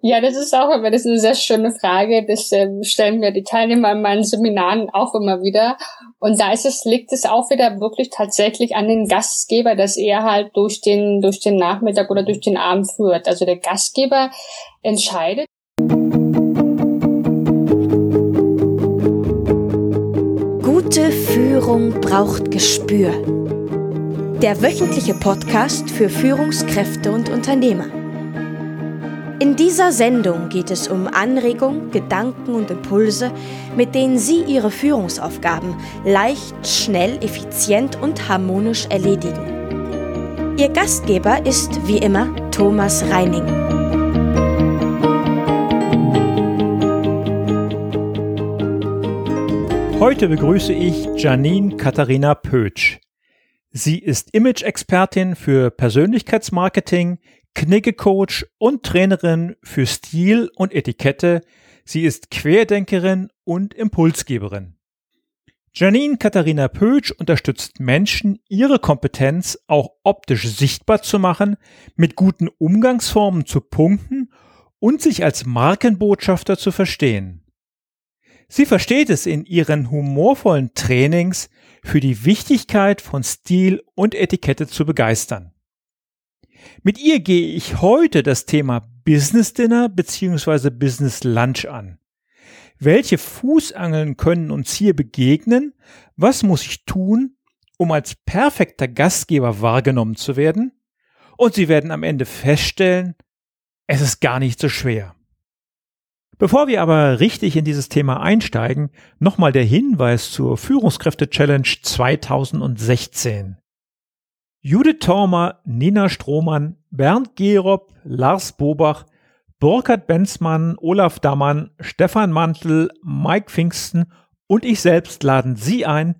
Ja, das ist auch immer, das ist eine sehr schöne Frage. Das äh, stellen mir die Teilnehmer in meinen Seminaren auch immer wieder. Und da ist es, liegt es auch wieder wirklich tatsächlich an den Gastgeber, dass er halt durch den, durch den Nachmittag oder durch den Abend führt. Also der Gastgeber entscheidet. Gute Führung braucht Gespür. Der wöchentliche Podcast für Führungskräfte und Unternehmer. In dieser Sendung geht es um Anregungen, Gedanken und Impulse, mit denen Sie Ihre Führungsaufgaben leicht, schnell, effizient und harmonisch erledigen. Ihr Gastgeber ist wie immer Thomas Reining. Heute begrüße ich Janine Katharina Pötsch. Sie ist Image-Expertin für Persönlichkeitsmarketing, Knigge-Coach und Trainerin für Stil und Etikette. Sie ist Querdenkerin und Impulsgeberin. Janine Katharina Pötsch unterstützt Menschen, ihre Kompetenz auch optisch sichtbar zu machen, mit guten Umgangsformen zu punkten und sich als Markenbotschafter zu verstehen. Sie versteht es in ihren humorvollen Trainings für die Wichtigkeit von Stil und Etikette zu begeistern. Mit ihr gehe ich heute das Thema Business Dinner bzw. Business Lunch an. Welche Fußangeln können uns hier begegnen? Was muss ich tun, um als perfekter Gastgeber wahrgenommen zu werden? Und Sie werden am Ende feststellen, es ist gar nicht so schwer. Bevor wir aber richtig in dieses Thema einsteigen, nochmal der Hinweis zur Führungskräfte Challenge 2016. Judith Thormer, Nina Strohmann, Bernd Gerob, Lars Bobach, Burkhard Benzmann, Olaf Dammann, Stefan Mantel, Mike Pfingsten und ich selbst laden Sie ein,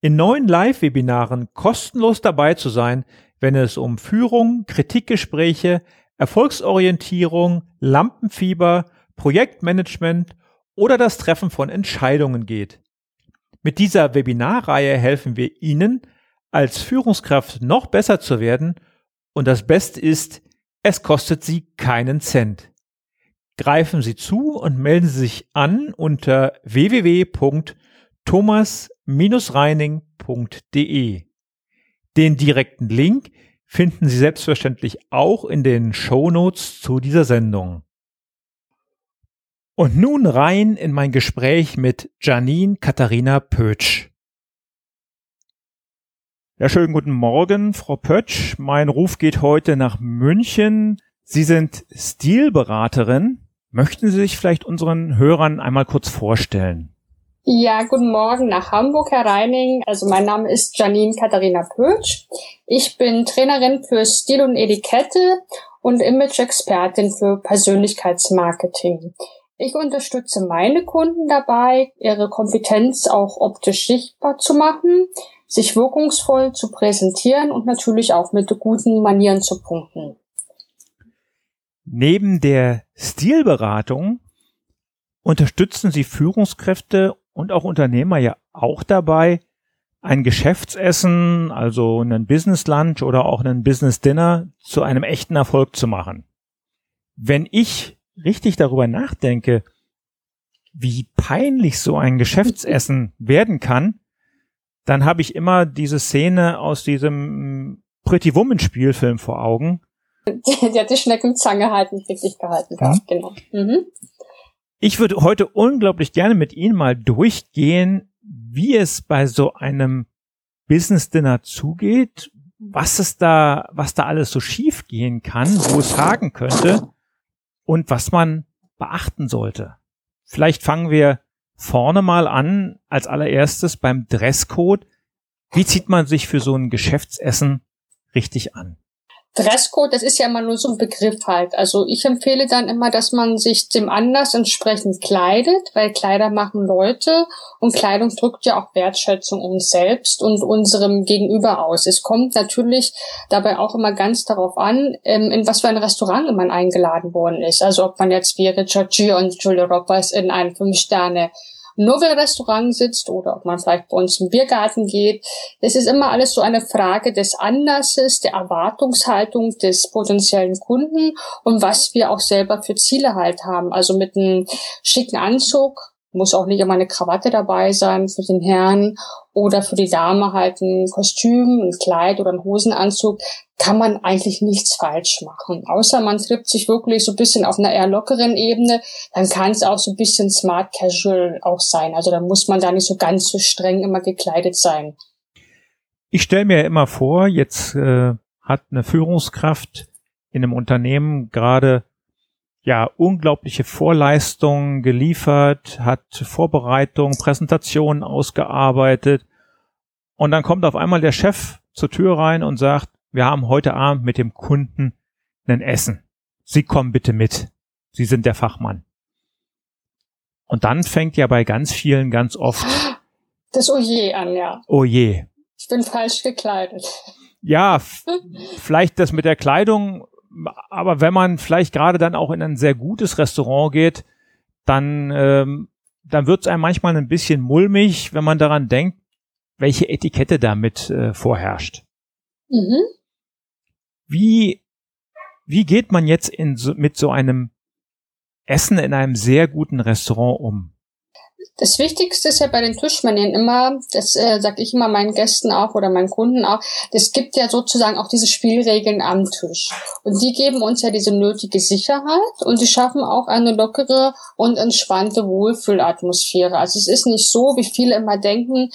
in neuen Live-Webinaren kostenlos dabei zu sein, wenn es um Führung, Kritikgespräche, Erfolgsorientierung, Lampenfieber, Projektmanagement oder das Treffen von Entscheidungen geht. Mit dieser Webinarreihe helfen wir Ihnen, als Führungskraft noch besser zu werden und das Beste ist, es kostet Sie keinen Cent. Greifen Sie zu und melden Sie sich an unter www.thomas-reining.de. Den direkten Link finden Sie selbstverständlich auch in den Show Notes zu dieser Sendung. Und nun rein in mein Gespräch mit Janine Katharina Pötsch. Ja, schönen guten Morgen, Frau Pötsch. Mein Ruf geht heute nach München. Sie sind Stilberaterin. Möchten Sie sich vielleicht unseren Hörern einmal kurz vorstellen? Ja, guten Morgen nach Hamburg, Herr Reining. Also mein Name ist Janine Katharina Pötsch. Ich bin Trainerin für Stil und Etikette und Image-Expertin für Persönlichkeitsmarketing. Ich unterstütze meine Kunden dabei, ihre Kompetenz auch optisch sichtbar zu machen, sich wirkungsvoll zu präsentieren und natürlich auch mit guten Manieren zu punkten. Neben der Stilberatung unterstützen Sie Führungskräfte und auch Unternehmer ja auch dabei, ein Geschäftsessen, also einen Business Lunch oder auch einen Business Dinner zu einem echten Erfolg zu machen. Wenn ich richtig darüber nachdenke, wie peinlich so ein Geschäftsessen werden kann, dann habe ich immer diese Szene aus diesem Pretty Woman Spielfilm vor Augen. Die, hat die Schneckenzange halt nicht richtig gehalten gehabt, mhm. genau. Mhm. Ich würde heute unglaublich gerne mit Ihnen mal durchgehen, wie es bei so einem Business Dinner zugeht, was es da, was da alles so schief gehen kann, wo es haken könnte und was man beachten sollte. Vielleicht fangen wir vorne mal an, als allererstes beim Dresscode. Wie zieht man sich für so ein Geschäftsessen richtig an? Dresscode, das ist ja immer nur so ein Begriff halt. Also ich empfehle dann immer, dass man sich dem Anlass entsprechend kleidet, weil Kleider machen Leute und Kleidung drückt ja auch Wertschätzung uns selbst und unserem Gegenüber aus. Es kommt natürlich dabei auch immer ganz darauf an, ähm, in was für ein Restaurant man eingeladen worden ist. Also ob man jetzt wie Richard Gere und Julia Roberts in ein Fünf-Sterne Nobel-Restaurant sitzt oder ob man vielleicht bei uns im Biergarten geht. Es ist immer alles so eine Frage des Anlasses, der Erwartungshaltung des potenziellen Kunden und was wir auch selber für Ziele halt haben. Also mit einem schicken Anzug muss auch nicht immer eine Krawatte dabei sein für den Herrn oder für die Dame halt ein Kostüm, ein Kleid oder ein Hosenanzug, kann man eigentlich nichts falsch machen. Außer man trifft sich wirklich so ein bisschen auf einer eher lockeren Ebene, dann kann es auch so ein bisschen smart casual auch sein. Also da muss man da nicht so ganz so streng immer gekleidet sein. Ich stelle mir immer vor, jetzt äh, hat eine Führungskraft in einem Unternehmen gerade ja unglaubliche Vorleistungen geliefert, hat Vorbereitungen, Präsentationen ausgearbeitet und dann kommt auf einmal der Chef zur Tür rein und sagt, wir haben heute Abend mit dem Kunden ein Essen. Sie kommen bitte mit. Sie sind der Fachmann. Und dann fängt ja bei ganz vielen ganz oft das Oje an, ja. Oje. Ich bin falsch gekleidet. Ja, vielleicht das mit der Kleidung aber wenn man vielleicht gerade dann auch in ein sehr gutes Restaurant geht, dann, ähm, dann wird es einem manchmal ein bisschen mulmig, wenn man daran denkt, welche Etikette damit äh, vorherrscht. Mhm. Wie, wie geht man jetzt in so, mit so einem Essen in einem sehr guten Restaurant um? Das Wichtigste ist ja bei den Tischmanieren immer, das äh, sage ich immer meinen Gästen auch oder meinen Kunden auch, es gibt ja sozusagen auch diese Spielregeln am Tisch. Und die geben uns ja diese nötige Sicherheit und die schaffen auch eine lockere und entspannte Wohlfühlatmosphäre. Also es ist nicht so, wie viele immer denken,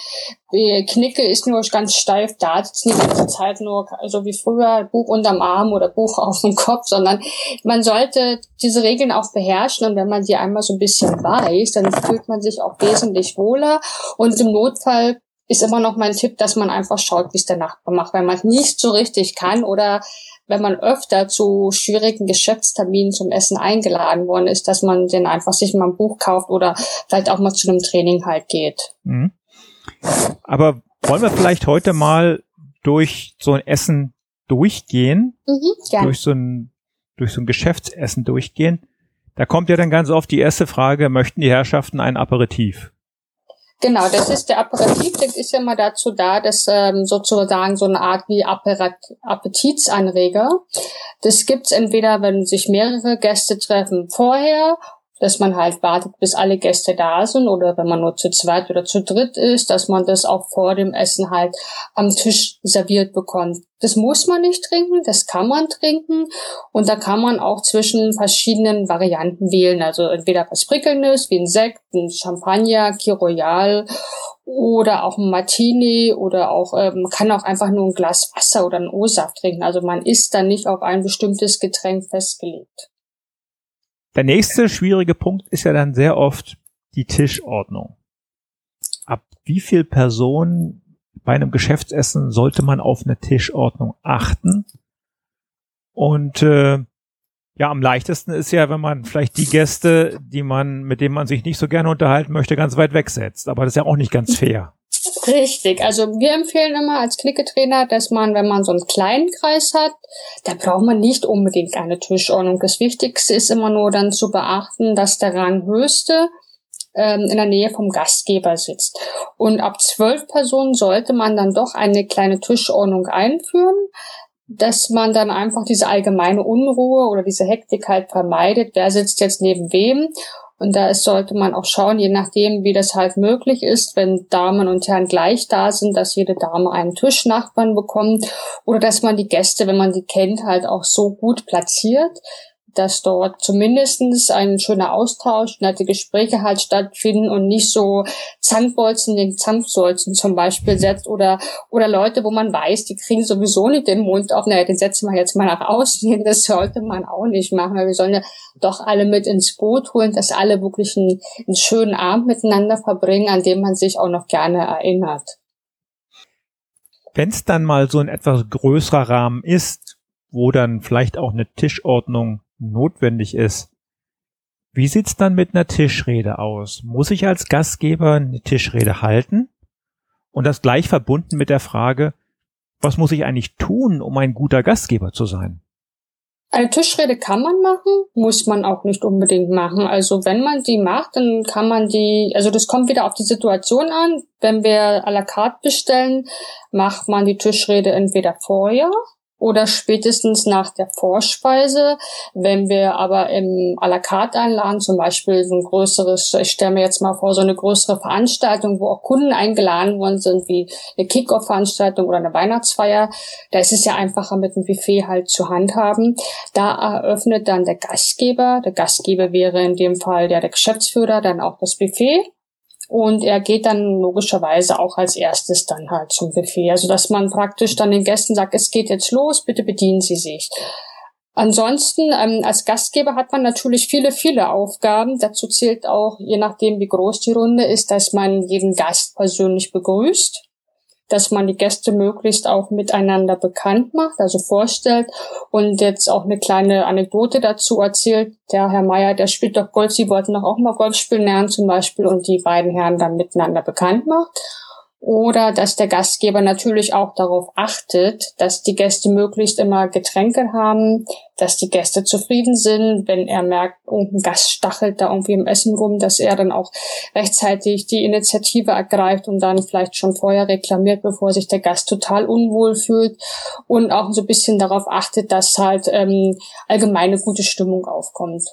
Knicke ist nur ganz steif da, sitzt die ganze Zeit nur, so also wie früher, Buch unterm Arm oder Buch auf dem Kopf, sondern man sollte diese Regeln auch beherrschen und wenn man sie einmal so ein bisschen weiß, dann fühlt man sich auch wesentlich wohler und im Notfall ist immer noch mein Tipp, dass man einfach schaut, wie es der Nachbar macht, wenn man es nicht so richtig kann oder wenn man öfter zu schwierigen Geschäftsterminen zum Essen eingeladen worden ist, dass man den einfach sich mal ein Buch kauft oder vielleicht auch mal zu einem Training halt geht. Mhm. Aber wollen wir vielleicht heute mal durch so ein Essen durchgehen? Mhm, durch so ein, durch so ein Geschäftsessen durchgehen? Da kommt ja dann ganz oft die erste Frage, möchten die Herrschaften ein Aperitif? Genau, das ist der Aperitif, der ist ja mal dazu da, dass ähm, sozusagen so eine Art wie Appetitsanreger. Das gibt's entweder, wenn sich mehrere Gäste treffen vorher dass man halt wartet, bis alle Gäste da sind oder wenn man nur zu zweit oder zu dritt ist, dass man das auch vor dem Essen halt am Tisch serviert bekommt. Das muss man nicht trinken, das kann man trinken und da kann man auch zwischen verschiedenen Varianten wählen. Also entweder was Prickelndes wie ein Sekt, ein Champagner, Kiroyal oder auch ein Martini oder auch ähm, kann auch einfach nur ein Glas Wasser oder einen O-Saft trinken. Also man ist da nicht auf ein bestimmtes Getränk festgelegt. Der nächste schwierige Punkt ist ja dann sehr oft die Tischordnung. Ab wie viel Personen bei einem Geschäftsessen sollte man auf eine Tischordnung achten? Und äh, ja, am leichtesten ist ja, wenn man vielleicht die Gäste, die man, mit denen man sich nicht so gerne unterhalten möchte, ganz weit wegsetzt. Aber das ist ja auch nicht ganz fair. Richtig. Also wir empfehlen immer als Klicketrainer, dass man, wenn man so einen kleinen Kreis hat, da braucht man nicht unbedingt eine Tischordnung. Das Wichtigste ist immer nur dann zu beachten, dass der Ranghöchste ähm, in der Nähe vom Gastgeber sitzt. Und ab zwölf Personen sollte man dann doch eine kleine Tischordnung einführen, dass man dann einfach diese allgemeine Unruhe oder diese Hektik halt vermeidet. Wer sitzt jetzt neben wem? Und da sollte man auch schauen, je nachdem, wie das halt möglich ist, wenn Damen und Herren gleich da sind, dass jede Dame einen Tischnachbarn bekommt oder dass man die Gäste, wenn man die kennt, halt auch so gut platziert, dass dort zumindestens ein schöner Austausch, nette Gespräche halt stattfinden und nicht so Zankbolzen den Zankbolzen zum Beispiel setzt oder, oder Leute, wo man weiß, die kriegen sowieso nicht den Mund auf, naja, den setzen wir jetzt mal nach außen Das sollte man auch nicht machen, weil wir sollen ja doch alle mit ins Boot holen, dass alle wirklich einen, einen schönen Abend miteinander verbringen, an dem man sich auch noch gerne erinnert. Wenn es dann mal so ein etwas größerer Rahmen ist, wo dann vielleicht auch eine Tischordnung notwendig ist. Wie sieht's dann mit einer Tischrede aus? Muss ich als Gastgeber eine Tischrede halten? Und das gleich verbunden mit der Frage, was muss ich eigentlich tun, um ein guter Gastgeber zu sein? Eine Tischrede kann man machen, muss man auch nicht unbedingt machen. Also wenn man die macht, dann kann man die, also das kommt wieder auf die Situation an. Wenn wir à la carte bestellen, macht man die Tischrede entweder vorher oder spätestens nach der Vorspeise. Wenn wir aber im à la carte einladen, zum Beispiel so ein größeres, ich stelle mir jetzt mal vor, so eine größere Veranstaltung, wo auch Kunden eingeladen worden sind, wie eine Kick-Off-Veranstaltung oder eine Weihnachtsfeier, da ist es ja einfacher mit dem Buffet halt zu handhaben. Da eröffnet dann der Gastgeber, der Gastgeber wäre in dem Fall ja der Geschäftsführer, dann auch das Buffet und er geht dann logischerweise auch als erstes dann halt zum Buffet. Also dass man praktisch dann den Gästen sagt, es geht jetzt los, bitte bedienen Sie sich. Ansonsten, ähm, als Gastgeber hat man natürlich viele, viele Aufgaben. Dazu zählt auch, je nachdem wie groß die Runde ist, dass man jeden Gast persönlich begrüßt dass man die Gäste möglichst auch miteinander bekannt macht, also vorstellt und jetzt auch eine kleine Anekdote dazu erzählt. Der Herr Meier, der spielt doch Golf, sie wollten doch auch mal Golf spielen lernen zum Beispiel und die beiden Herren dann miteinander bekannt macht oder dass der Gastgeber natürlich auch darauf achtet, dass die Gäste möglichst immer Getränke haben, dass die Gäste zufrieden sind, wenn er merkt, irgendein Gast stachelt da irgendwie im Essen rum, dass er dann auch rechtzeitig die Initiative ergreift und dann vielleicht schon vorher reklamiert, bevor sich der Gast total unwohl fühlt und auch so ein bisschen darauf achtet, dass halt ähm, allgemeine gute Stimmung aufkommt.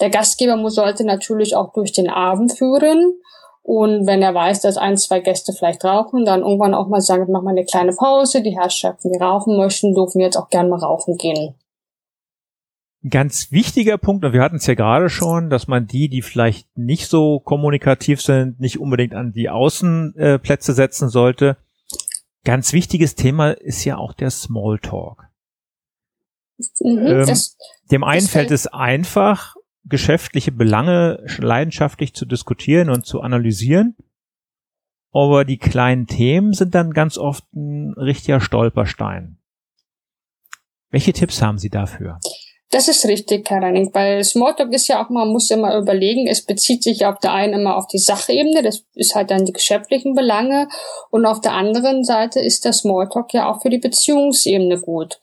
Der Gastgeber muss, sollte natürlich auch durch den Abend führen und wenn er weiß, dass ein, zwei Gäste vielleicht rauchen, dann irgendwann auch mal sagen, mach mal eine kleine Pause. Die Herrschaften, die rauchen möchten, dürfen jetzt auch gern mal rauchen gehen. Ganz wichtiger Punkt, und wir hatten es ja gerade schon, dass man die, die vielleicht nicht so kommunikativ sind, nicht unbedingt an die Außenplätze setzen sollte. Ganz wichtiges Thema ist ja auch der Smalltalk. Mhm, ähm, dem einen fällt es einfach, geschäftliche Belange leidenschaftlich zu diskutieren und zu analysieren. Aber die kleinen Themen sind dann ganz oft ein richtiger Stolperstein. Welche Tipps haben Sie dafür? Das ist richtig, Herr Reining, weil Smalltalk ist ja auch, man muss immer überlegen, es bezieht sich auf der einen immer auf die Sachebene, das ist halt dann die geschäftlichen Belange und auf der anderen Seite ist der Smalltalk ja auch für die Beziehungsebene gut.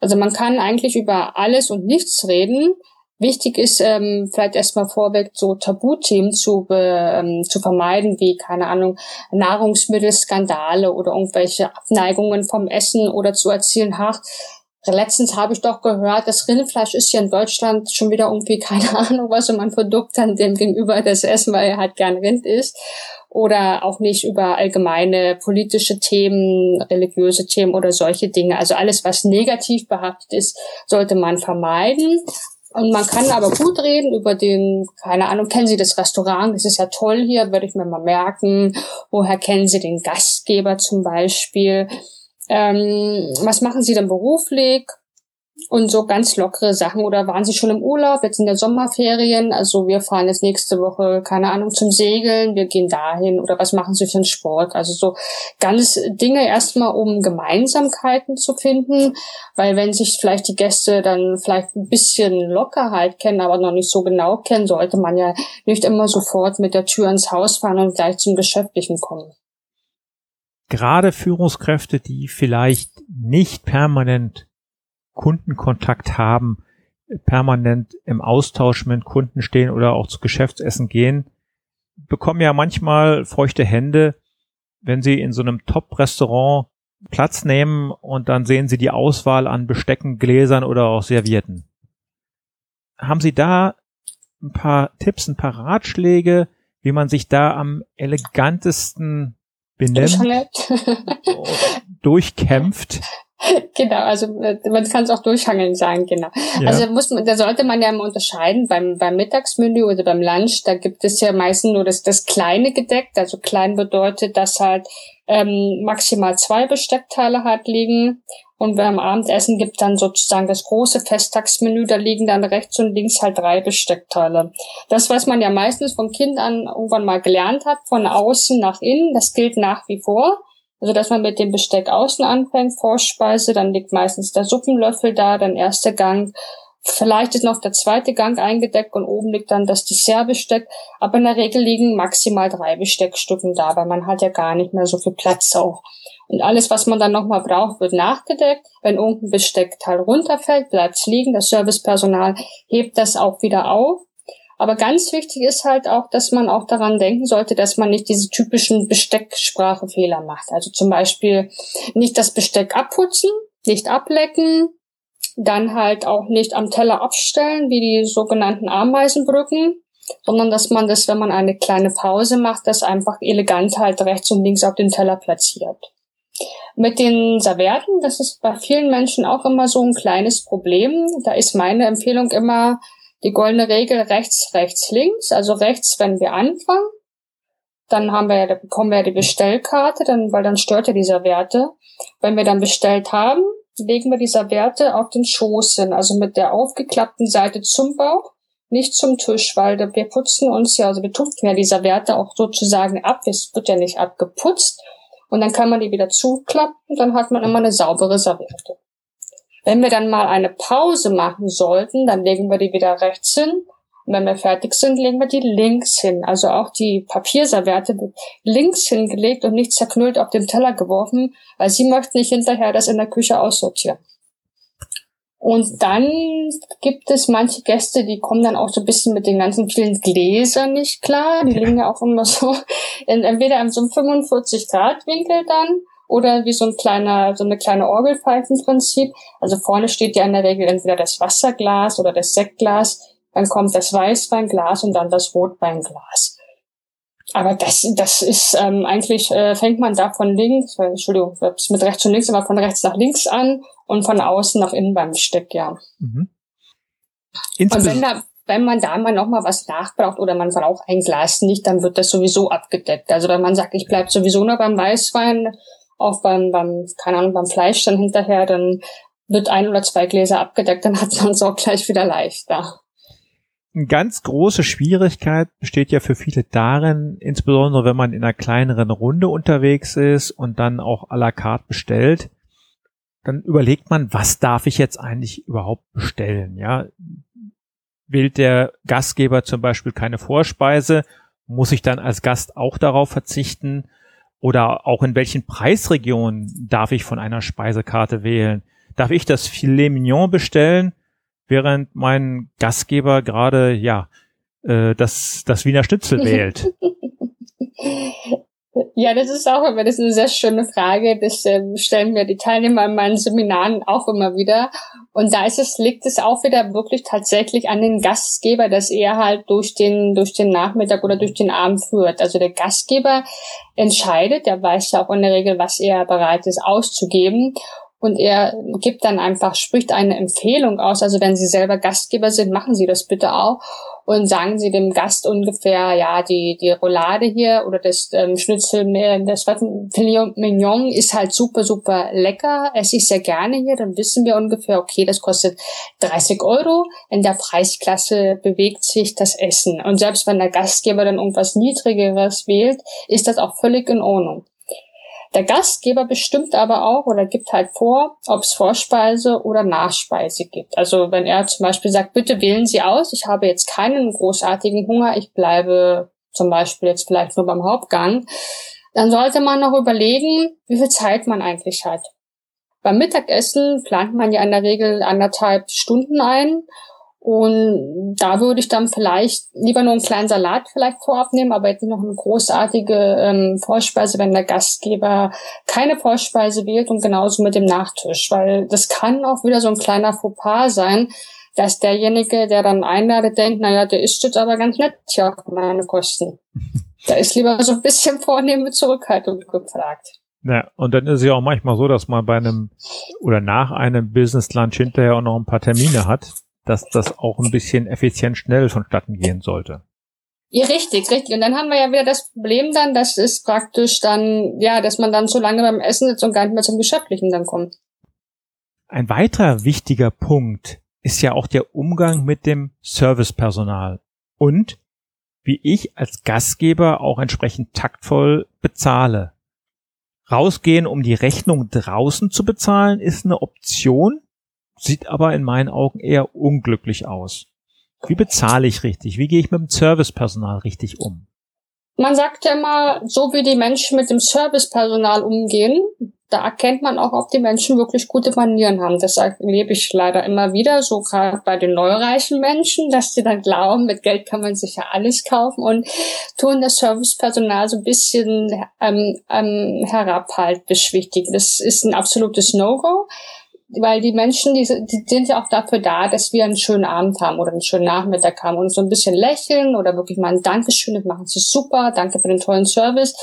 Also man kann eigentlich über alles und nichts reden, Wichtig ist ähm, vielleicht erstmal vorweg so Tabuthemen zu, ähm, zu vermeiden, wie, keine Ahnung, Nahrungsmittelskandale oder irgendwelche Abneigungen vom Essen oder zu erzielen, ach, letztens habe ich doch gehört, das Rindfleisch ist ja in Deutschland schon wieder irgendwie, keine Ahnung, was um ein Produkt an dem gegenüber das Essen, weil er halt gern Rind isst. Oder auch nicht über allgemeine politische Themen, religiöse Themen oder solche Dinge. Also alles, was negativ behaftet ist, sollte man vermeiden. Und man kann aber gut reden über den, keine Ahnung, kennen Sie das Restaurant? Das ist ja toll hier, würde ich mir mal merken. Woher kennen Sie den Gastgeber zum Beispiel? Ähm, was machen Sie denn beruflich? Und so ganz lockere Sachen. Oder waren Sie schon im Urlaub, jetzt in der Sommerferien? Also wir fahren jetzt nächste Woche, keine Ahnung, zum Segeln, wir gehen dahin. Oder was machen Sie für einen Sport? Also so ganz Dinge erstmal, um Gemeinsamkeiten zu finden. Weil wenn sich vielleicht die Gäste dann vielleicht ein bisschen Lockerheit kennen, aber noch nicht so genau kennen, sollte man ja nicht immer sofort mit der Tür ins Haus fahren und gleich zum Geschäftlichen kommen. Gerade Führungskräfte, die vielleicht nicht permanent Kundenkontakt haben, permanent im Austausch mit Kunden stehen oder auch zu Geschäftsessen gehen, bekommen ja manchmal feuchte Hände, wenn sie in so einem Top-Restaurant Platz nehmen und dann sehen sie die Auswahl an Bestecken, Gläsern oder auch Servietten. Haben Sie da ein paar Tipps, ein paar Ratschläge, wie man sich da am elegantesten benimmt, durchkämpft? genau, also äh, man kann es auch durchhangeln sagen, genau. Ja. Also muss man, da sollte man ja immer unterscheiden beim, beim Mittagsmenü oder beim Lunch, da gibt es ja meistens nur das, das kleine gedeckt, also klein bedeutet, dass halt ähm, maximal zwei Besteckteile halt liegen und beim Abendessen gibt dann sozusagen das große Festtagsmenü, da liegen dann rechts und links halt drei Besteckteile. Das, was man ja meistens vom Kind an irgendwann mal gelernt hat, von außen nach innen, das gilt nach wie vor. Also, dass man mit dem Besteck außen anfängt, Vorspeise, dann liegt meistens der Suppenlöffel da, dann erster Gang, Vielleicht ist noch der zweite Gang eingedeckt und oben liegt dann das Dessertbesteck. Aber in der Regel liegen maximal drei Besteckstücken da, weil man hat ja gar nicht mehr so viel Platz auch. Und alles, was man dann nochmal braucht, wird nachgedeckt. Wenn irgendein Besteckteil runterfällt, bleibt es liegen. Das Servicepersonal hebt das auch wieder auf. Aber ganz wichtig ist halt auch, dass man auch daran denken sollte, dass man nicht diese typischen Bestecksprachefehler macht. Also zum Beispiel nicht das Besteck abputzen, nicht ablecken, dann halt auch nicht am Teller abstellen, wie die sogenannten Ameisenbrücken, sondern dass man das, wenn man eine kleine Pause macht, das einfach elegant halt rechts und links auf den Teller platziert. Mit den Servietten, das ist bei vielen Menschen auch immer so ein kleines Problem. Da ist meine Empfehlung immer die goldene Regel rechts, rechts, links. Also rechts, wenn wir anfangen. Dann haben wir ja, da bekommen wir ja die Bestellkarte, dann, weil dann stört ja die Serviette. Wenn wir dann bestellt haben, legen wir die Serviette auf den Schoß hin, also mit der aufgeklappten Seite zum Bauch, nicht zum Tisch, weil wir putzen uns ja, also wir tupfen ja die Serviette auch sozusagen ab, es wird ja nicht abgeputzt und dann kann man die wieder zuklappen, dann hat man immer eine saubere Serviette. Wenn wir dann mal eine Pause machen sollten, dann legen wir die wieder rechts hin. Und wenn wir fertig sind, legen wir die links hin. Also auch die Papierserviette wird links hingelegt und nicht zerknüllt auf den Teller geworfen, weil sie möchten nicht hinterher das in der Küche aussortieren. Und dann gibt es manche Gäste, die kommen dann auch so ein bisschen mit den ganzen vielen Gläsern nicht klar. Die liegen ja auch immer so in, entweder in so einem 45 Grad Winkel dann oder wie so ein kleiner, so eine kleine Orgelpfeifenprinzip. Also vorne steht ja in der Regel entweder das Wasserglas oder das Sektglas, dann kommt das Weißweinglas und dann das Rotweinglas. Aber das, das ist ähm, eigentlich, äh, fängt man da von links, äh, Entschuldigung, mit rechts und links, aber von rechts nach links an und von außen nach innen beim Stück, ja. Mhm. Und wenn da, wenn man da mal noch mal was nachbraucht oder man braucht ein Glas nicht, dann wird das sowieso abgedeckt. Also wenn man sagt, ich bleib sowieso nur beim Weißwein, auch beim, beim, keine Ahnung, beim Fleisch dann hinterher, dann wird ein oder zwei Gläser abgedeckt, dann hat man es auch gleich wieder leichter. Eine ganz große Schwierigkeit besteht ja für viele darin, insbesondere wenn man in einer kleineren Runde unterwegs ist und dann auch à la carte bestellt, dann überlegt man, was darf ich jetzt eigentlich überhaupt bestellen? Ja, wählt der Gastgeber zum Beispiel keine Vorspeise, muss ich dann als Gast auch darauf verzichten? Oder auch in welchen Preisregionen darf ich von einer Speisekarte wählen? Darf ich das Filet Mignon bestellen, während mein Gastgeber gerade, ja, äh, das, das Wiener Schnitzel wählt? Ja, das ist auch immer, das ist eine sehr schöne Frage. Das äh, stellen mir die Teilnehmer in meinen Seminaren auch immer wieder. Und da ist es, liegt es auch wieder wirklich tatsächlich an den Gastgeber, dass er halt durch den, durch den Nachmittag oder durch den Abend führt. Also der Gastgeber entscheidet, der weiß ja auch in der Regel, was er bereit ist auszugeben. Und er gibt dann einfach, spricht eine Empfehlung aus. Also wenn Sie selber Gastgeber sind, machen Sie das bitte auch und sagen Sie dem Gast ungefähr, ja, die, die Roulade hier oder das ähm, Schnitzel, das Filet Mignon ist halt super, super lecker, esse ich sehr gerne hier, dann wissen wir ungefähr, okay, das kostet 30 Euro. In der Preisklasse bewegt sich das Essen. Und selbst wenn der Gastgeber dann irgendwas Niedrigeres wählt, ist das auch völlig in Ordnung. Der Gastgeber bestimmt aber auch oder gibt halt vor, ob es Vorspeise oder Nachspeise gibt. Also wenn er zum Beispiel sagt, bitte wählen Sie aus, ich habe jetzt keinen großartigen Hunger, ich bleibe zum Beispiel jetzt vielleicht nur beim Hauptgang, dann sollte man noch überlegen, wie viel Zeit man eigentlich hat. Beim Mittagessen plant man ja in der Regel anderthalb Stunden ein und da würde ich dann vielleicht lieber nur einen kleinen Salat vielleicht vorab nehmen, aber jetzt noch eine großartige ähm, Vorspeise, wenn der Gastgeber keine Vorspeise wählt und genauso mit dem Nachtisch, weil das kann auch wieder so ein kleiner Fauxpas sein, dass derjenige, der dann einladet, denkt, naja, der isst jetzt aber ganz nett ja meine Kosten. Da ist lieber so ein bisschen vornehme Zurückhaltung gefragt. Ja, und dann ist es ja auch manchmal so, dass man bei einem oder nach einem Business Lunch hinterher auch noch ein paar Termine hat dass das auch ein bisschen effizient schnell vonstatten gehen sollte. Ja, richtig, richtig. Und dann haben wir ja wieder das Problem dann, dass es praktisch dann, ja, dass man dann so lange beim Essen sitzt und gar nicht mehr zum Geschäftlichen dann kommt. Ein weiterer wichtiger Punkt ist ja auch der Umgang mit dem Servicepersonal und wie ich als Gastgeber auch entsprechend taktvoll bezahle. Rausgehen, um die Rechnung draußen zu bezahlen, ist eine Option, sieht aber in meinen Augen eher unglücklich aus. Wie bezahle ich richtig? Wie gehe ich mit dem Servicepersonal richtig um? Man sagt ja immer, so wie die Menschen mit dem Servicepersonal umgehen, da erkennt man auch, ob die Menschen wirklich gute Manieren haben. Das erlebe ich leider immer wieder, so gerade bei den neureichen Menschen, dass die dann glauben, mit Geld kann man sich ja alles kaufen und tun das Servicepersonal so ein bisschen ähm, ähm, herabhalt beschwichtigen. Das ist ein absolutes No-Go weil die Menschen, die, die sind ja auch dafür da, dass wir einen schönen Abend haben oder einen schönen Nachmittag haben und so ein bisschen lächeln oder wirklich mal ein Dankeschön, das machen sie super, danke für den tollen Service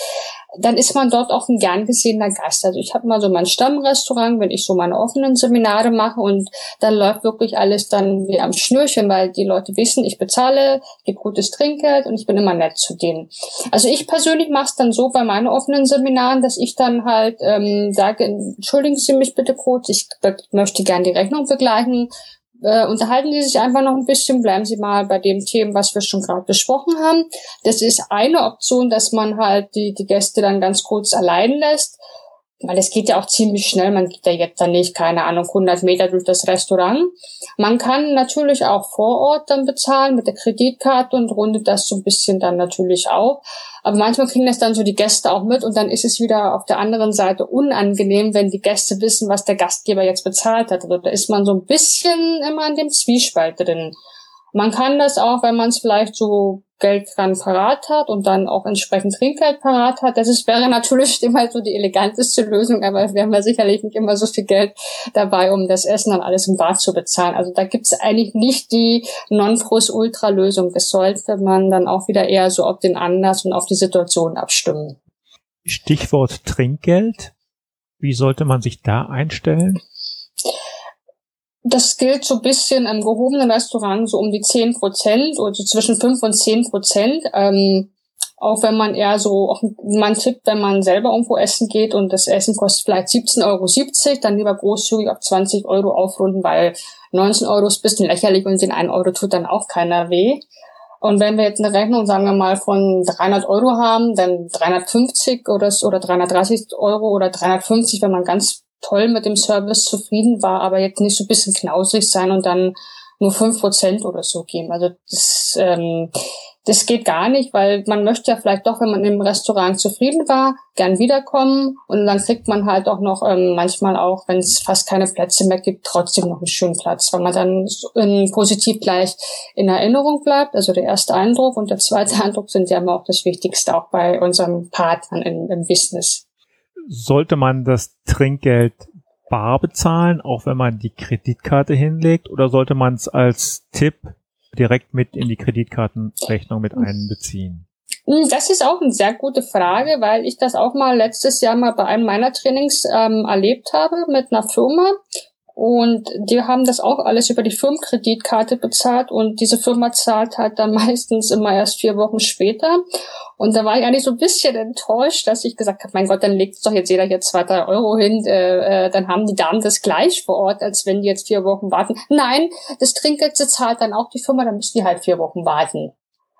dann ist man dort auch ein gern gesehener Gast. Also ich habe mal so mein Stammrestaurant, wenn ich so meine offenen Seminare mache und dann läuft wirklich alles dann wie am Schnürchen, weil die Leute wissen, ich bezahle, gebe gutes Trinkgeld und ich bin immer nett zu denen. Also ich persönlich mache es dann so bei meinen offenen Seminaren, dass ich dann halt ähm, sage, entschuldigen Sie mich bitte kurz, ich möchte gern die Rechnung begleichen äh, unterhalten Sie sich einfach noch ein bisschen, bleiben Sie mal bei dem Thema, was wir schon gerade besprochen haben. Das ist eine Option, dass man halt die, die Gäste dann ganz kurz allein lässt weil es geht ja auch ziemlich schnell, man geht ja jetzt dann nicht, keine Ahnung, 100 Meter durch das Restaurant. Man kann natürlich auch vor Ort dann bezahlen mit der Kreditkarte und rundet das so ein bisschen dann natürlich auch. Aber manchmal kriegen das dann so die Gäste auch mit und dann ist es wieder auf der anderen Seite unangenehm, wenn die Gäste wissen, was der Gastgeber jetzt bezahlt hat. Also da ist man so ein bisschen immer an dem Zwiespalt drin. Man kann das auch, wenn man es vielleicht so Geld dann parat hat und dann auch entsprechend Trinkgeld parat hat. Das ist, wäre natürlich immer so die eleganteste Lösung, aber wir haben ja sicherlich nicht immer so viel Geld dabei, um das Essen dann alles im Bad zu bezahlen. Also da gibt es eigentlich nicht die Non-Plus-Ultra-Lösung. Das sollte man dann auch wieder eher so auf den Anlass und auf die Situation abstimmen. Stichwort Trinkgeld. Wie sollte man sich da einstellen? Das gilt so bisschen im gehobenen Restaurant so um die 10 Prozent oder so zwischen 5 und 10 Prozent. Ähm, auch wenn man eher so, auch man tippt, wenn man selber irgendwo essen geht und das Essen kostet vielleicht 17,70 Euro, dann lieber großzügig auf 20 Euro aufrunden, weil 19 Euro ist ein bisschen lächerlich und den 1 Euro tut dann auch keiner weh. Und wenn wir jetzt eine Rechnung, sagen wir mal, von 300 Euro haben, dann 350 oder, oder 330 Euro oder 350, wenn man ganz toll mit dem Service zufrieden war, aber jetzt nicht so ein bisschen knausrig sein und dann nur fünf Prozent oder so geben. Also das, ähm, das geht gar nicht, weil man möchte ja vielleicht doch, wenn man im Restaurant zufrieden war, gern wiederkommen und dann kriegt man halt auch noch ähm, manchmal auch, wenn es fast keine Plätze mehr gibt, trotzdem noch einen schönen Platz, weil man dann ähm, positiv gleich in Erinnerung bleibt. Also der erste Eindruck und der zweite Eindruck sind ja immer auch das Wichtigste, auch bei unseren Partnern im, im Business sollte man das Trinkgeld bar bezahlen, auch wenn man die Kreditkarte hinlegt, oder sollte man es als Tipp direkt mit in die Kreditkartenrechnung mit einbeziehen? Hm, das ist auch eine sehr gute Frage, weil ich das auch mal letztes Jahr mal bei einem meiner Trainings ähm, erlebt habe mit einer Firma. Und die haben das auch alles über die Firmenkreditkarte bezahlt und diese Firma zahlt halt dann meistens immer erst vier Wochen später. Und da war ich eigentlich so ein bisschen enttäuscht, dass ich gesagt habe, mein Gott, dann legt doch jetzt jeder hier zwei, drei Euro hin, äh, äh, dann haben die Damen das gleich vor Ort, als wenn die jetzt vier Wochen warten. Nein, das Trinkgeld zahlt dann auch die Firma, dann müssen die halt vier Wochen warten.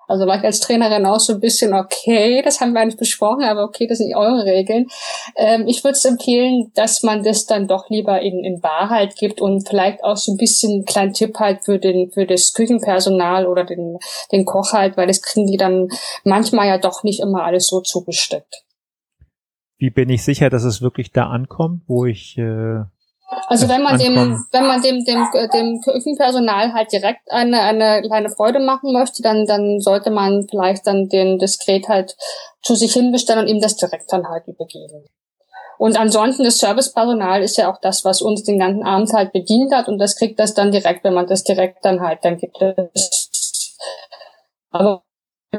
Also war ich als Trainerin auch so ein bisschen, okay, das haben wir nicht besprochen, aber okay, das sind eure Regeln. Ähm, ich würde es empfehlen, dass man das dann doch lieber in, in Bar halt gibt und vielleicht auch so ein bisschen einen kleinen Tipp halt für den, für das Küchenpersonal oder den, den Koch halt, weil das kriegen die dann manchmal ja doch nicht immer alles so zugesteckt. Wie bin ich sicher, dass es wirklich da ankommt, wo ich äh, also wenn man dem, wenn man dem, dem, dem Küchenpersonal halt direkt eine, eine kleine Freude machen möchte, dann, dann sollte man vielleicht dann den diskret halt zu sich hinbestellen und ihm das direkt dann halt übergeben. Und ansonsten das Servicepersonal ist ja auch das, was uns den ganzen Abend halt bedient hat und das kriegt das dann direkt, wenn man das direkt dann halt, dann gibt es. Aber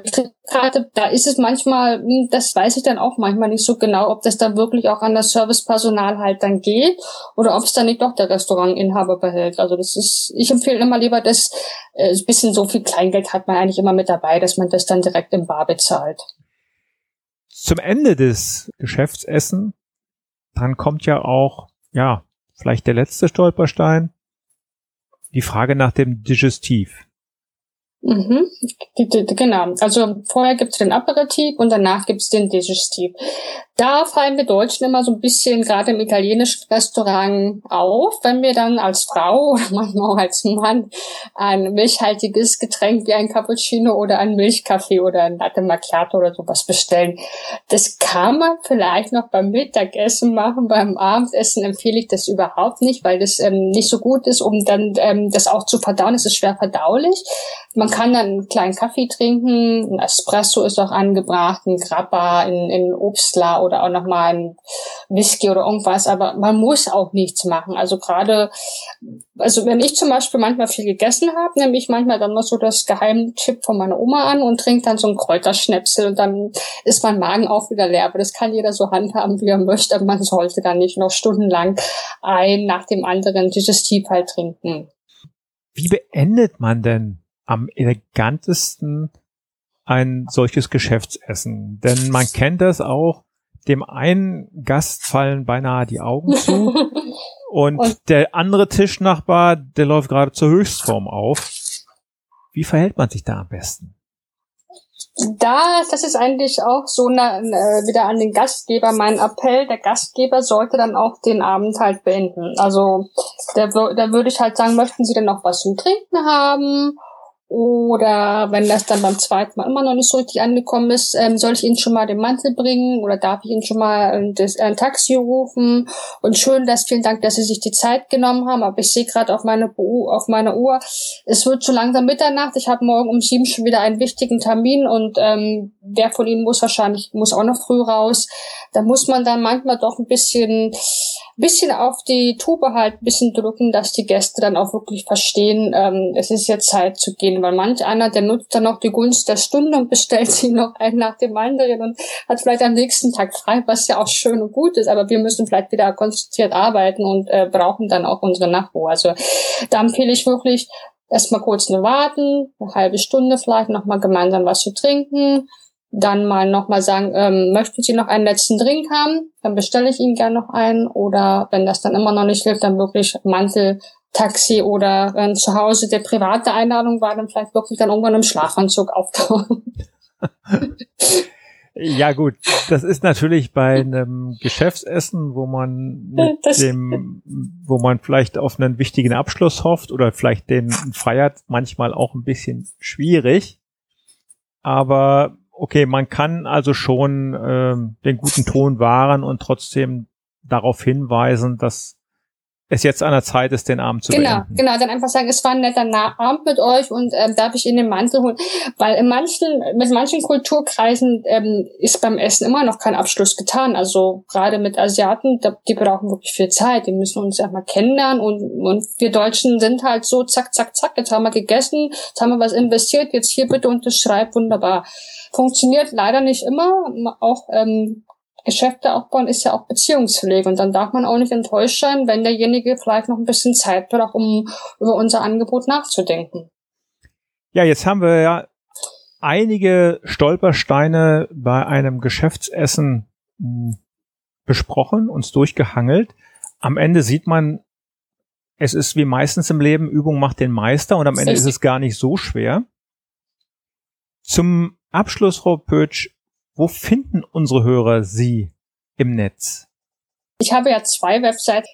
Kreditkarte, da ist es manchmal, hm, das weiß ich dann auch manchmal nicht so genau, ob das dann wirklich auch an das Servicepersonal halt dann geht oder ob es dann nicht doch der Restaurantinhaber behält. Also das ist, ich empfehle immer lieber, dass äh, ein bisschen so viel Kleingeld hat man eigentlich immer mit dabei, dass man das dann direkt im Bar bezahlt. Zum Ende des Geschäftsessen, dann kommt ja auch, ja, vielleicht der letzte Stolperstein, die Frage nach dem Digestiv. Mhm. Genau. Also vorher gibt's den Aperitif und danach gibt's den Digestiv. Da fallen wir Deutschen immer so ein bisschen gerade im italienischen Restaurant auf, wenn wir dann als Frau oder manchmal auch als Mann ein milchhaltiges Getränk wie ein Cappuccino oder ein Milchkaffee oder ein Latte Macchiato oder sowas bestellen. Das kann man vielleicht noch beim Mittagessen machen, beim Abendessen empfehle ich das überhaupt nicht, weil das ähm, nicht so gut ist, um dann ähm, das auch zu verdauen. Es ist schwer verdaulich. Man kann dann einen kleinen Kaffee trinken, ein Espresso ist auch angebracht, ein Grappa in, in Obstler oder auch nochmal ein Whisky oder irgendwas, aber man muss auch nichts machen. Also gerade, also wenn ich zum Beispiel manchmal viel gegessen habe, nehme ich manchmal dann noch so das Geheimtipp von meiner Oma an und trinke dann so ein Kräuterschnäpsel und dann ist mein Magen auch wieder leer. Aber das kann jeder so handhaben, wie er möchte. Aber man sollte dann nicht noch stundenlang ein nach dem anderen dieses Digestiv halt trinken. Wie beendet man denn am elegantesten ein solches Geschäftsessen? Denn man kennt das auch, dem einen Gast fallen beinahe die Augen zu und, und der andere Tischnachbar, der läuft gerade zur Höchstform auf. Wie verhält man sich da am besten? Da, das ist eigentlich auch so eine, äh, wieder an den Gastgeber mein Appell. Der Gastgeber sollte dann auch den Abend halt beenden. Also da, da würde ich halt sagen, möchten Sie denn noch was zum Trinken haben? Oder wenn das dann beim zweiten Mal immer noch nicht so richtig angekommen ist, ähm, soll ich Ihnen schon mal den Mantel bringen oder darf ich Ihnen schon mal ein, das, ein Taxi rufen? Und schön, dass vielen Dank, dass Sie sich die Zeit genommen haben. Aber ich sehe gerade auf meine auf meine Uhr, es wird schon langsam Mitternacht. Ich habe morgen um sieben schon wieder einen wichtigen Termin und ähm, wer von Ihnen muss wahrscheinlich muss auch noch früh raus. Da muss man dann manchmal doch ein bisschen bisschen auf die Tube halt bisschen drücken, dass die Gäste dann auch wirklich verstehen, ähm, es ist jetzt Zeit zu gehen, weil manch einer, der nutzt dann noch die Gunst der Stunde und bestellt sich noch einen nach dem anderen und hat vielleicht am nächsten Tag frei, was ja auch schön und gut ist, aber wir müssen vielleicht wieder konzentriert arbeiten und äh, brauchen dann auch unsere Nachruhe. Also da empfehle ich wirklich, erstmal kurz nur warten, eine halbe Stunde vielleicht nochmal gemeinsam was zu trinken, dann mal nochmal sagen, ähm, möchten Sie noch einen letzten Drink haben? Dann bestelle ich Ihnen gerne noch einen. Oder wenn das dann immer noch nicht hilft, dann wirklich Mantel, Taxi oder wenn zu Hause der private Einladung war, dann vielleicht wirklich dann irgendwann im Schlafanzug auftauchen. Ja gut, das ist natürlich bei einem Geschäftsessen, wo man mit das dem, wo man vielleicht auf einen wichtigen Abschluss hofft oder vielleicht den feiert, manchmal auch ein bisschen schwierig. Aber okay, man kann also schon ähm, den guten Ton wahren und trotzdem darauf hinweisen, dass es jetzt an der Zeit ist, den Abend zu genau, beenden. Genau, dann einfach sagen, es war ein netter Abend mit euch und ähm, darf ich Ihnen den Mantel holen? Weil in manchen, mit manchen Kulturkreisen ähm, ist beim Essen immer noch kein Abschluss getan. Also gerade mit Asiaten, die brauchen wirklich viel Zeit. Die müssen uns erstmal kennenlernen und, und wir Deutschen sind halt so zack, zack, zack, jetzt haben wir gegessen, jetzt haben wir was investiert, jetzt hier bitte unterschreib, wunderbar. Funktioniert leider nicht immer. Auch ähm, Geschäfte aufbauen ist ja auch Beziehungspflege und dann darf man auch nicht enttäuscht sein, wenn derjenige vielleicht noch ein bisschen Zeit braucht, um über unser Angebot nachzudenken. Ja, jetzt haben wir ja einige Stolpersteine bei einem Geschäftsessen hm, besprochen, uns durchgehangelt. Am Ende sieht man, es ist wie meistens im Leben, Übung macht den Meister und am Ende ist es gar nicht so schwer. Zum Abschluss, Frau Pötsch, wo finden unsere Hörer Sie im Netz? Ich habe ja zwei Websites.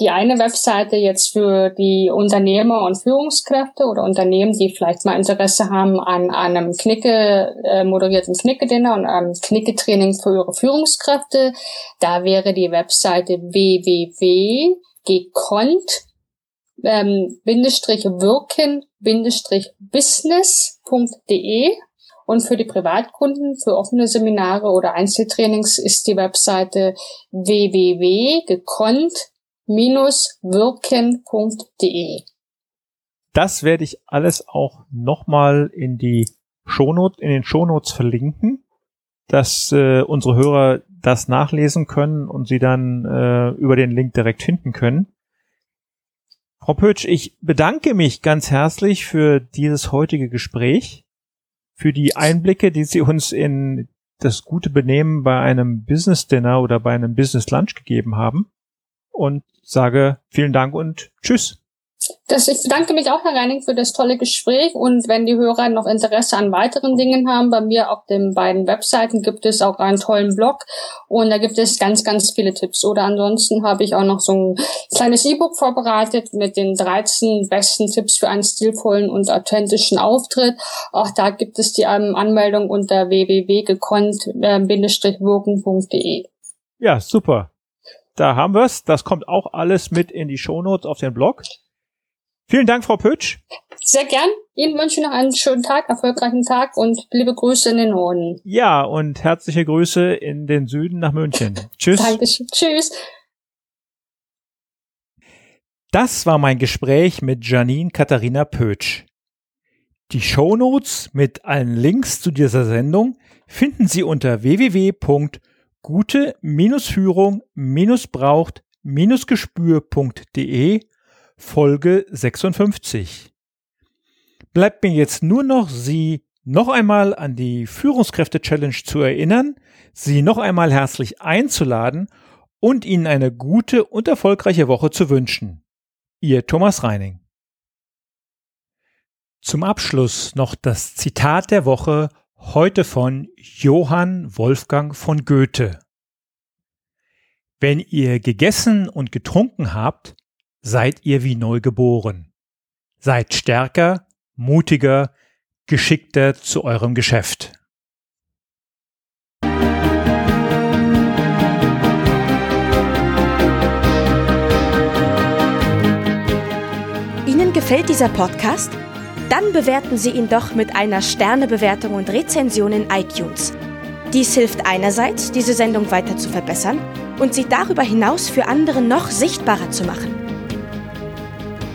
Die eine Webseite jetzt für die Unternehmer und Führungskräfte oder Unternehmen, die vielleicht mal Interesse haben an einem Knicke, äh, moderierten Knicke-Dinner und einem Knicke-Training für ihre Führungskräfte. Da wäre die Webseite www.gekonnt ähm, wirken business.de und für die Privatkunden, für offene Seminare oder Einzeltrainings ist die Webseite www.gekonnt-wirken.de. Das werde ich alles auch nochmal in die Shownote, in den Shownotes verlinken, dass äh, unsere Hörer das nachlesen können und sie dann äh, über den Link direkt finden können. Frau Pötsch, ich bedanke mich ganz herzlich für dieses heutige Gespräch für die Einblicke, die Sie uns in das gute Benehmen bei einem Business Dinner oder bei einem Business Lunch gegeben haben und sage vielen Dank und tschüss. Das, ich bedanke mich auch, Herr Reining, für das tolle Gespräch. Und wenn die Hörer noch Interesse an weiteren Dingen haben, bei mir auf den beiden Webseiten gibt es auch einen tollen Blog und da gibt es ganz, ganz viele Tipps. Oder ansonsten habe ich auch noch so ein kleines E-Book vorbereitet mit den 13 besten Tipps für einen stilvollen und authentischen Auftritt. Auch da gibt es die ähm, Anmeldung unter www.gekonnt-wirken.de. Ja, super. Da haben wir's. Das kommt auch alles mit in die Shownotes auf den Blog. Vielen Dank, Frau Pötsch. Sehr gern. Ihnen wünsche ich noch einen schönen Tag, erfolgreichen Tag und liebe Grüße in den Norden. Ja, und herzliche Grüße in den Süden nach München. Tschüss. Dankeschön. Tschüss. Das war mein Gespräch mit Janine Katharina Pötsch. Die Shownotes mit allen Links zu dieser Sendung finden Sie unter www.gute-führung-braucht-gespür.de Folge 56. Bleibt mir jetzt nur noch, Sie noch einmal an die Führungskräfte-Challenge zu erinnern, Sie noch einmal herzlich einzuladen und Ihnen eine gute und erfolgreiche Woche zu wünschen. Ihr Thomas Reining. Zum Abschluss noch das Zitat der Woche heute von Johann Wolfgang von Goethe. Wenn ihr gegessen und getrunken habt, seid ihr wie neu geboren. Seid stärker, mutiger, geschickter zu eurem Geschäft. Ihnen gefällt dieser Podcast? Dann bewerten Sie ihn doch mit einer Sternebewertung und Rezension in iTunes. Dies hilft einerseits, diese Sendung weiter zu verbessern und sie darüber hinaus für andere noch sichtbarer zu machen.